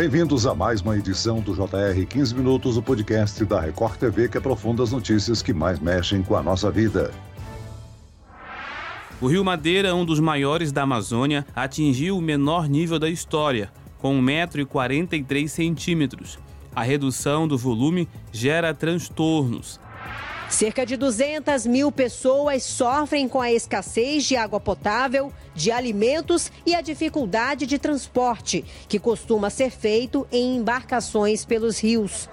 Bem-vindos a mais uma edição do JR 15 Minutos, o podcast da Record TV que aprofunda as notícias que mais mexem com a nossa vida. O Rio Madeira, um dos maiores da Amazônia, atingiu o menor nível da história, com 1,43m. A redução do volume gera transtornos. Cerca de 200 mil pessoas sofrem com a escassez de água potável, de alimentos e a dificuldade de transporte, que costuma ser feito em embarcações pelos rios.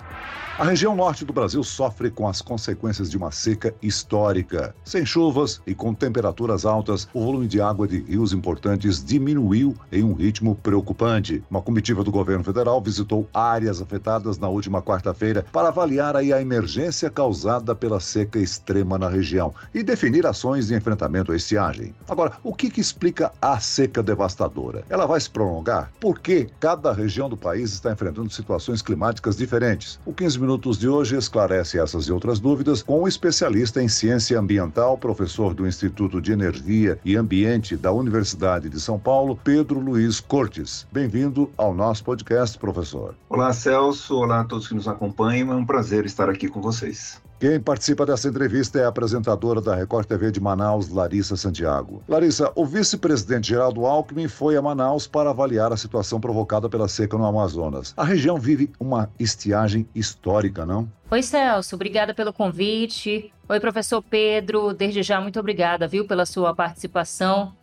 A região norte do Brasil sofre com as consequências de uma seca histórica. Sem chuvas e com temperaturas altas, o volume de água de rios importantes diminuiu em um ritmo preocupante. Uma comitiva do governo federal visitou áreas afetadas na última quarta-feira para avaliar a emergência causada pela seca extrema na região e definir ações de enfrentamento à estiagem. Agora, o que, que explica a seca devastadora? Ela vai se prolongar? Por que cada região do país está enfrentando situações climáticas diferentes? O 15 Minutos de hoje esclarece essas e outras dúvidas com o especialista em ciência ambiental, professor do Instituto de Energia e Ambiente da Universidade de São Paulo, Pedro Luiz Cortes. Bem-vindo ao nosso podcast, professor. Olá, Celso. Olá a todos que nos acompanham. É um prazer estar aqui com vocês. Quem participa dessa entrevista é a apresentadora da Record TV de Manaus, Larissa Santiago. Larissa, o vice-presidente Geraldo Alckmin foi a Manaus para avaliar a situação provocada pela seca no Amazonas. A região vive uma estiagem histórica, não? Oi, Celso, obrigada pelo convite. Oi, professor Pedro, desde já muito obrigada, viu, pela sua participação.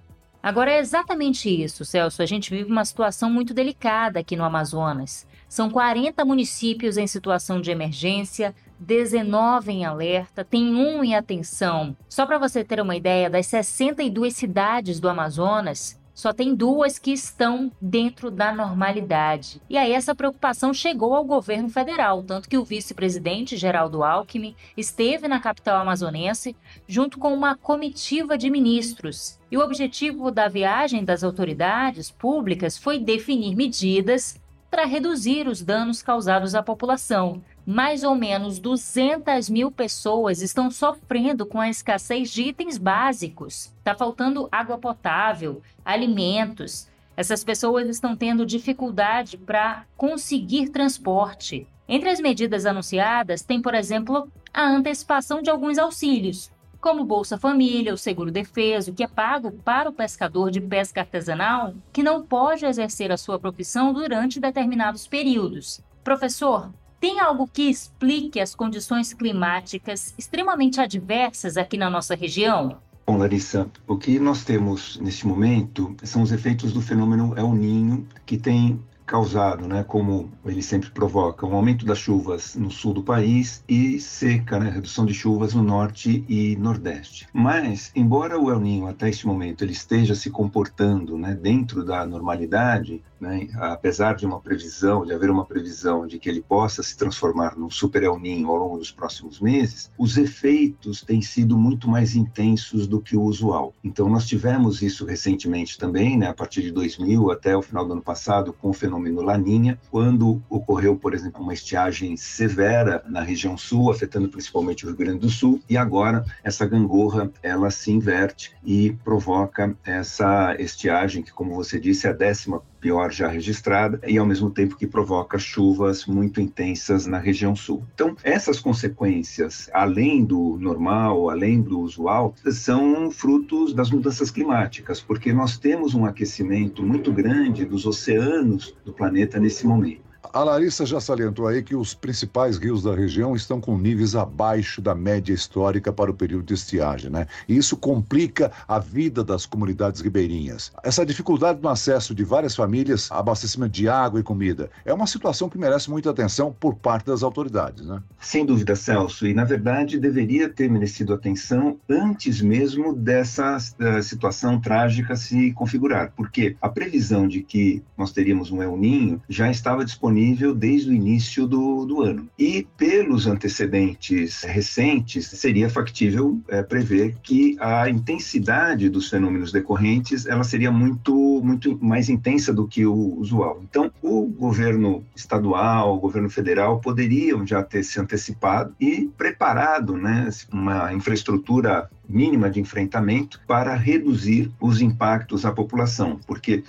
Agora é exatamente isso, Celso. A gente vive uma situação muito delicada aqui no Amazonas. São 40 municípios em situação de emergência, 19 em alerta, tem um em atenção. Só para você ter uma ideia, das 62 cidades do Amazonas, só tem duas que estão dentro da normalidade. E aí essa preocupação chegou ao governo federal, tanto que o vice-presidente Geraldo Alckmin esteve na capital amazonense junto com uma comitiva de ministros. E o objetivo da viagem das autoridades públicas foi definir medidas para reduzir os danos causados à população mais ou menos 200 mil pessoas estão sofrendo com a escassez de itens básicos. Está faltando água potável, alimentos. Essas pessoas estão tendo dificuldade para conseguir transporte. Entre as medidas anunciadas, tem, por exemplo, a antecipação de alguns auxílios, como Bolsa Família, o Seguro Defeso, que é pago para o pescador de pesca artesanal que não pode exercer a sua profissão durante determinados períodos. Professor, tem algo que explique as condições climáticas extremamente adversas aqui na nossa região? Bom, Larissa, o que nós temos neste momento são os efeitos do fenômeno El Ninho, que tem causado, né, como ele sempre provoca, um aumento das chuvas no sul do país e seca, né, redução de chuvas no norte e nordeste. Mas, embora o El Niño até este momento ele esteja se comportando, né, dentro da normalidade, né, apesar de uma previsão, de haver uma previsão de que ele possa se transformar num super El Niño ao longo dos próximos meses, os efeitos têm sido muito mais intensos do que o usual. Então, nós tivemos isso recentemente também, né, a partir de 2000 até o final do ano passado, com o fenômeno Laninha, quando ocorreu, por exemplo, uma estiagem severa na região sul, afetando principalmente o Rio Grande do Sul, e agora essa gangorra ela se inverte e provoca essa estiagem que, como você disse, é a décima pior já registrada e ao mesmo tempo que provoca chuvas muito intensas na região sul. Então, essas consequências, além do normal, além do usual, são frutos das mudanças climáticas, porque nós temos um aquecimento muito grande dos oceanos do planeta nesse momento. A Larissa já salientou aí que os principais rios da região estão com níveis abaixo da média histórica para o período de estiagem, né? E isso complica a vida das comunidades ribeirinhas. Essa dificuldade no acesso de várias famílias abastecimento de água e comida é uma situação que merece muita atenção por parte das autoridades, né? Sem dúvida, Celso. E, na verdade, deveria ter merecido atenção antes mesmo dessa uh, situação trágica se configurar. Porque a previsão de que nós teríamos um El Ninho já estava disponível disponível desde o início do, do ano. E pelos antecedentes recentes, seria factível é, prever que a intensidade dos fenômenos decorrentes ela seria muito, muito mais intensa do que o usual. Então, o governo estadual, o governo federal poderiam já ter se antecipado e preparado né, uma infraestrutura mínima de enfrentamento para reduzir os impactos à população, porque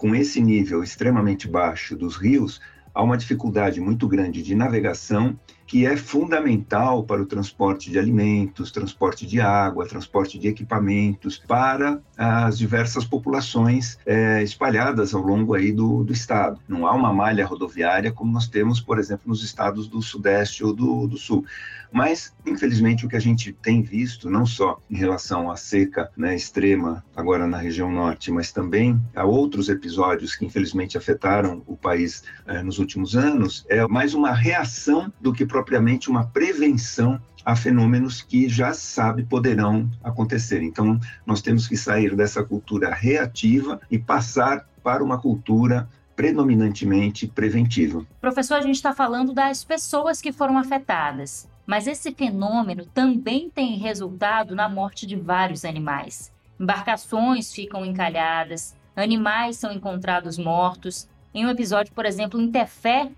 com esse nível extremamente baixo dos rios, há uma dificuldade muito grande de navegação que é fundamental para o transporte de alimentos, transporte de água, transporte de equipamentos para as diversas populações é, espalhadas ao longo aí do, do estado. Não há uma malha rodoviária como nós temos, por exemplo, nos estados do Sudeste ou do, do Sul. Mas, infelizmente, o que a gente tem visto, não só em relação à seca né, extrema agora na região norte, mas também a outros episódios que, infelizmente, afetaram o país eh, nos últimos anos, é mais uma reação do que propriamente uma prevenção a fenômenos que já sabe poderão acontecer. Então, nós temos que sair dessa cultura reativa e passar para uma cultura predominantemente preventiva. Professor, a gente está falando das pessoas que foram afetadas. Mas esse fenômeno também tem resultado na morte de vários animais. Embarcações ficam encalhadas, animais são encontrados mortos. Em um episódio, por exemplo, em Tefé,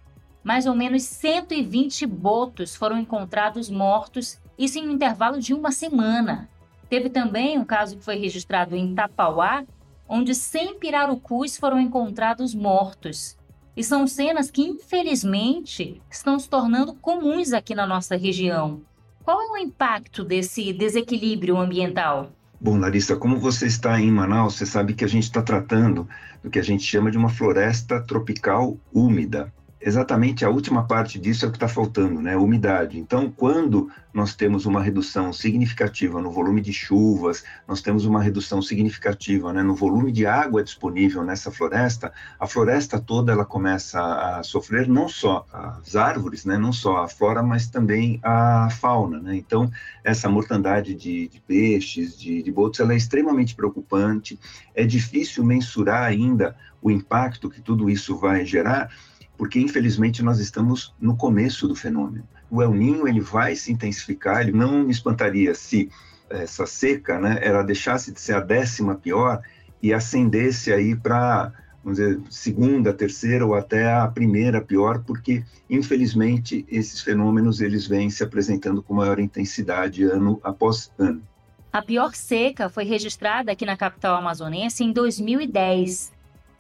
mais ou menos 120 botos foram encontrados mortos, isso em um intervalo de uma semana. Teve também um caso que foi registrado em Tapauá, onde 100 pirarucus foram encontrados mortos. E são cenas que, infelizmente, estão se tornando comuns aqui na nossa região. Qual é o impacto desse desequilíbrio ambiental? Bom, Larissa, como você está em Manaus, você sabe que a gente está tratando do que a gente chama de uma floresta tropical úmida exatamente a última parte disso é o que está faltando, né? Umidade. Então, quando nós temos uma redução significativa no volume de chuvas, nós temos uma redução significativa né, no volume de água disponível nessa floresta, a floresta toda ela começa a sofrer não só as árvores, né, não só a flora, mas também a fauna. Né? Então, essa mortandade de, de peixes, de, de botos, ela é extremamente preocupante. É difícil mensurar ainda o impacto que tudo isso vai gerar, porque infelizmente nós estamos no começo do fenômeno. O El Ninho ele vai se intensificar, ele não me espantaria se essa seca, né, ela deixasse de ser a décima pior e ascendesse aí para vamos dizer, segunda, terceira ou até a primeira pior, porque infelizmente esses fenômenos eles vêm se apresentando com maior intensidade ano após ano. A pior seca foi registrada aqui na capital amazonense em 2010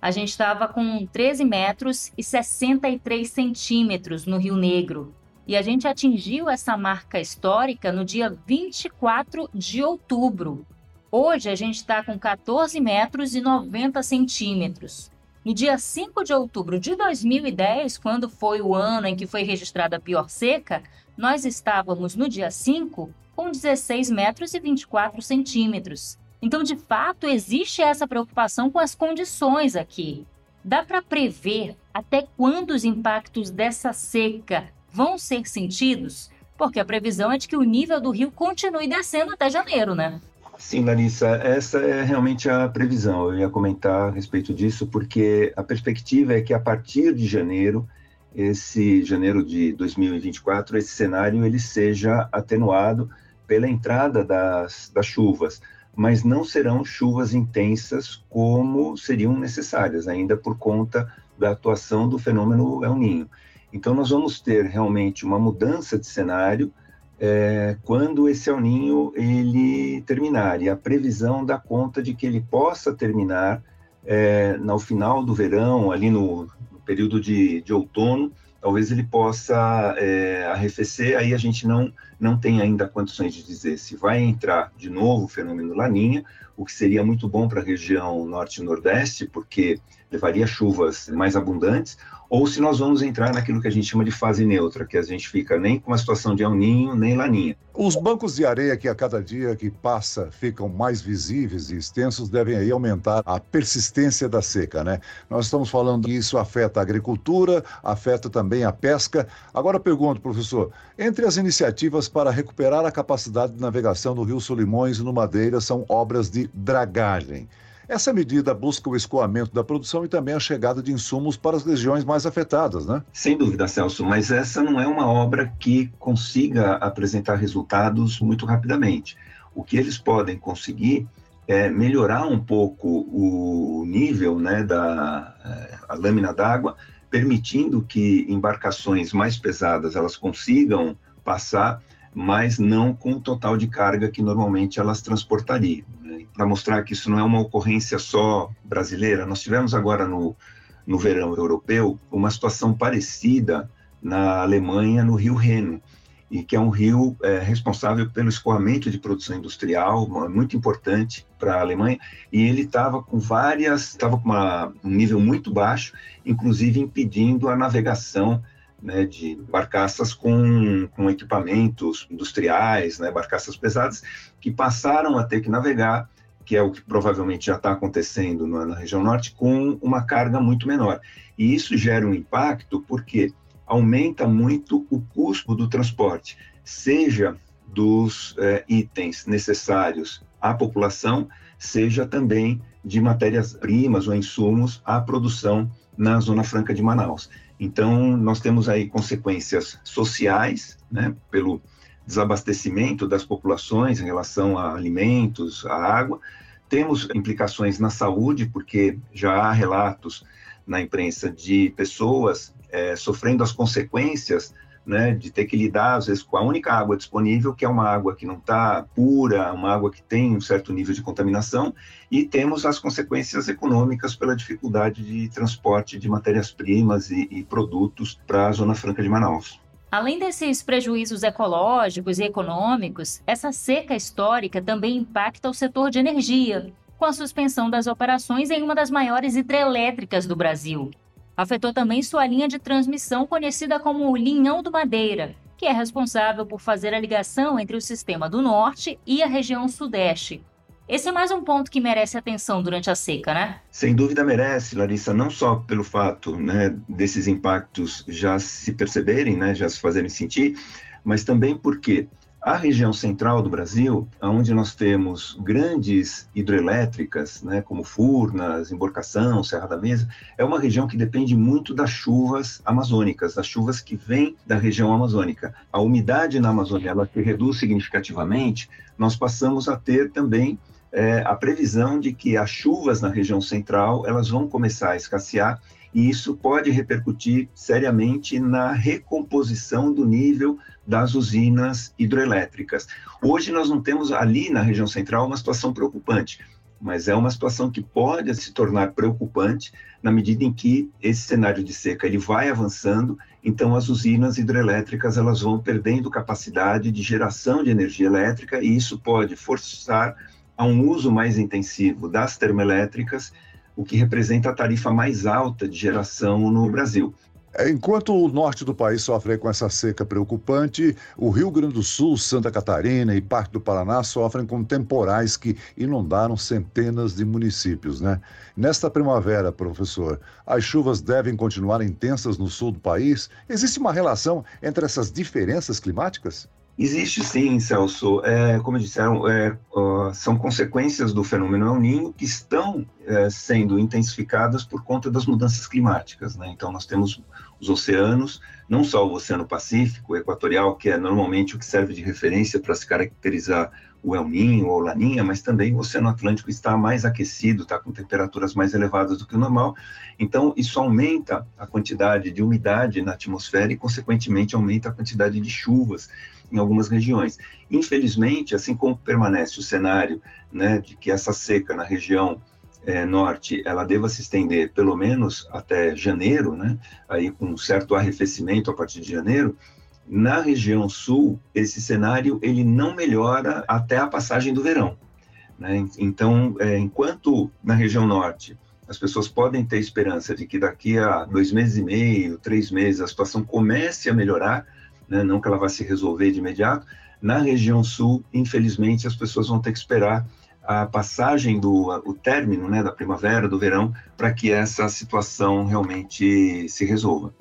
a gente estava com 13 metros e 63 centímetros no Rio Negro. E a gente atingiu essa marca histórica no dia 24 de outubro. Hoje a gente está com 14 metros e 90 centímetros. No dia 5 de outubro de 2010, quando foi o ano em que foi registrada a pior seca, nós estávamos no dia 5 com 16 metros e 24 centímetros. Então, de fato, existe essa preocupação com as condições aqui. Dá para prever até quando os impactos dessa seca vão ser sentidos? Porque a previsão é de que o nível do rio continue descendo até janeiro, né? Sim, Larissa, essa é realmente a previsão. Eu ia comentar a respeito disso, porque a perspectiva é que a partir de janeiro, esse janeiro de 2024, esse cenário ele seja atenuado pela entrada das, das chuvas mas não serão chuvas intensas como seriam necessárias, ainda por conta da atuação do fenômeno El Ninho. Então, nós vamos ter realmente uma mudança de cenário é, quando esse El Ninho ele terminar, e a previsão dá conta de que ele possa terminar é, no final do verão, ali no, no período de, de outono, talvez ele possa é, arrefecer, aí a gente não, não tem ainda condições de dizer se vai entrar de novo o fenômeno Laninha, o que seria muito bom para a região norte e nordeste, porque levaria chuvas mais abundantes, ou se nós vamos entrar naquilo que a gente chama de fase neutra, que a gente fica nem com a situação de El Ninho, nem Laninha. Os bancos de areia que a cada dia que passa ficam mais visíveis e extensos devem aí aumentar a persistência da seca, né? Nós estamos falando que isso afeta a agricultura, afeta também a pesca. Agora pergunto, professor, entre as iniciativas para recuperar a capacidade de navegação do Rio Solimões e no Madeira são obras de dragagem. Essa medida busca o escoamento da produção e também a chegada de insumos para as regiões mais afetadas, né? Sem dúvida, Celso, mas essa não é uma obra que consiga apresentar resultados muito rapidamente. O que eles podem conseguir é melhorar um pouco o nível né, da eh, lâmina d'água, permitindo que embarcações mais pesadas elas consigam passar, mas não com o total de carga que normalmente elas transportariam para mostrar que isso não é uma ocorrência só brasileira. Nós tivemos agora no, no verão europeu uma situação parecida na Alemanha, no rio Reno, e que é um rio é, responsável pelo escoamento de produção industrial, muito importante para a Alemanha, e ele estava com várias, estava com uma, um nível muito baixo, inclusive impedindo a navegação né, de barcaças com, com equipamentos industriais, né, barcaças pesadas, que passaram a ter que navegar, que é o que provavelmente já está acontecendo na, na região norte, com uma carga muito menor. E isso gera um impacto porque aumenta muito o custo do transporte, seja dos é, itens necessários à população, seja também de matérias-primas ou insumos à produção na Zona Franca de Manaus. Então, nós temos aí consequências sociais, né, pelo desabastecimento das populações em relação a alimentos, a água. Temos implicações na saúde, porque já há relatos na imprensa de pessoas é, sofrendo as consequências né, de ter que lidar, às vezes, com a única água disponível, que é uma água que não está pura, uma água que tem um certo nível de contaminação, e temos as consequências econômicas pela dificuldade de transporte de matérias-primas e, e produtos para a Zona Franca de Manaus. Além desses prejuízos ecológicos e econômicos, essa seca histórica também impacta o setor de energia, com a suspensão das operações em uma das maiores hidrelétricas do Brasil, Afetou também sua linha de transmissão, conhecida como o Linhão do Madeira, que é responsável por fazer a ligação entre o sistema do norte e a região sudeste. Esse é mais um ponto que merece atenção durante a seca, né? Sem dúvida merece, Larissa, não só pelo fato né, desses impactos já se perceberem, né, já se fazerem sentir, mas também porque a região central do Brasil, onde nós temos grandes hidrelétricas, né, como Furnas, Emborcação, Serra da Mesa, é uma região que depende muito das chuvas amazônicas, das chuvas que vêm da região amazônica. A umidade na Amazônia ela se reduz significativamente, nós passamos a ter também é, a previsão de que as chuvas na região central elas vão começar a escassear e isso pode repercutir seriamente na recomposição do nível das usinas hidrelétricas. Hoje nós não temos ali na região central uma situação preocupante, mas é uma situação que pode se tornar preocupante na medida em que esse cenário de seca ele vai avançando, então as usinas hidrelétricas elas vão perdendo capacidade de geração de energia elétrica e isso pode forçar a um uso mais intensivo das termoelétricas o que representa a tarifa mais alta de geração no Brasil. É, enquanto o norte do país sofre com essa seca preocupante, o Rio Grande do Sul, Santa Catarina e parte do Paraná sofrem com temporais que inundaram centenas de municípios, né? Nesta primavera, professor, as chuvas devem continuar intensas no sul do país? Existe uma relação entre essas diferenças climáticas? Existe sim, Celso. É, como disseram, é, uh, são consequências do fenômeno El Ninho que estão é, sendo intensificadas por conta das mudanças climáticas. Né? Então, nós temos os oceanos, não só o Oceano Pacífico, o Equatorial, que é normalmente o que serve de referência para se caracterizar o El Ninho ou Laninha, mas também o Oceano Atlântico está mais aquecido, está com temperaturas mais elevadas do que o normal. Então, isso aumenta a quantidade de umidade na atmosfera e, consequentemente, aumenta a quantidade de chuvas em algumas regiões. Infelizmente, assim como permanece o cenário né, de que essa seca na região é, norte ela deva se estender pelo menos até janeiro, né, aí com um certo arrefecimento a partir de janeiro, na região sul, esse cenário ele não melhora até a passagem do verão. Né? Então, é, enquanto na região norte as pessoas podem ter esperança de que daqui a dois meses e meio, três meses, a situação comece a melhorar, né? não que ela vá se resolver de imediato, na região sul, infelizmente, as pessoas vão ter que esperar a passagem do o término né, da primavera, do verão, para que essa situação realmente se resolva.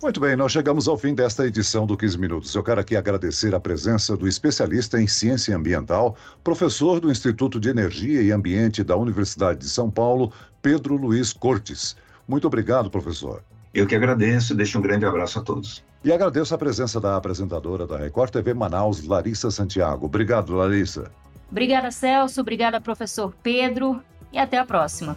Muito bem, nós chegamos ao fim desta edição do 15 Minutos. Eu quero aqui agradecer a presença do especialista em ciência ambiental, professor do Instituto de Energia e Ambiente da Universidade de São Paulo, Pedro Luiz Cortes. Muito obrigado, professor. Eu que agradeço, deixo um grande abraço a todos. E agradeço a presença da apresentadora da Record TV Manaus, Larissa Santiago. Obrigado, Larissa. Obrigada, Celso. Obrigada, professor Pedro. E até a próxima.